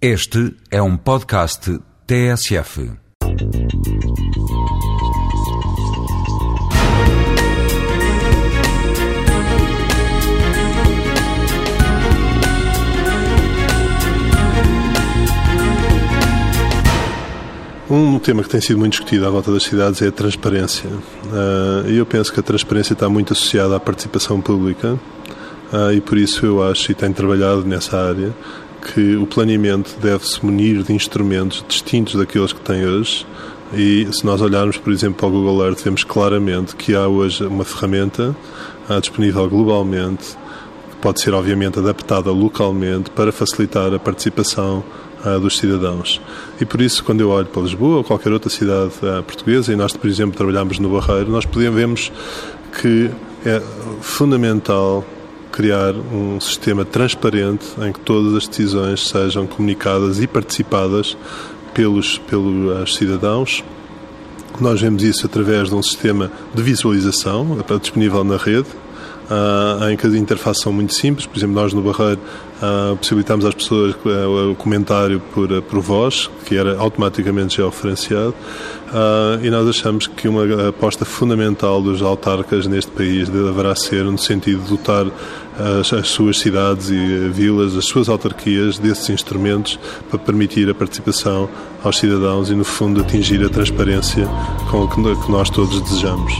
Este é um podcast TSF. Um tema que tem sido muito discutido à volta das cidades é a transparência. Ah, E eu penso que a transparência está muito associada à participação pública ah, e por isso eu acho, e tenho trabalhado nessa área, que o planeamento deve-se munir de instrumentos distintos daqueles que tem hoje. E se nós olharmos, por exemplo, para o Google Earth, vemos claramente que há hoje uma ferramenta disponível globalmente que pode ser, obviamente, adaptada localmente para facilitar a participação ah, dos cidadãos. E por isso, quando eu olho para Lisboa ou qualquer outra cidade ah, portuguesa, e nós, por exemplo, trabalhamos no Barreiro, nós podemos que é fundamental criar um sistema transparente em que todas as decisões sejam comunicadas e participadas pelos, pelos cidadãos. Nós vemos isso através de um sistema de visualização disponível na rede, ah, em que as interfaces são muito simples. Por exemplo, nós no Barreiro ah, possibilitamos às pessoas ah, o comentário por, por voz, que era automaticamente georreferenciado, ah, e nós achamos que uma aposta fundamental dos autarcas neste país deverá ser no sentido de dotar as, as suas cidades e vilas, as suas autarquias desses instrumentos para permitir a participação aos cidadãos e, no fundo, atingir a transparência com que nós todos desejamos.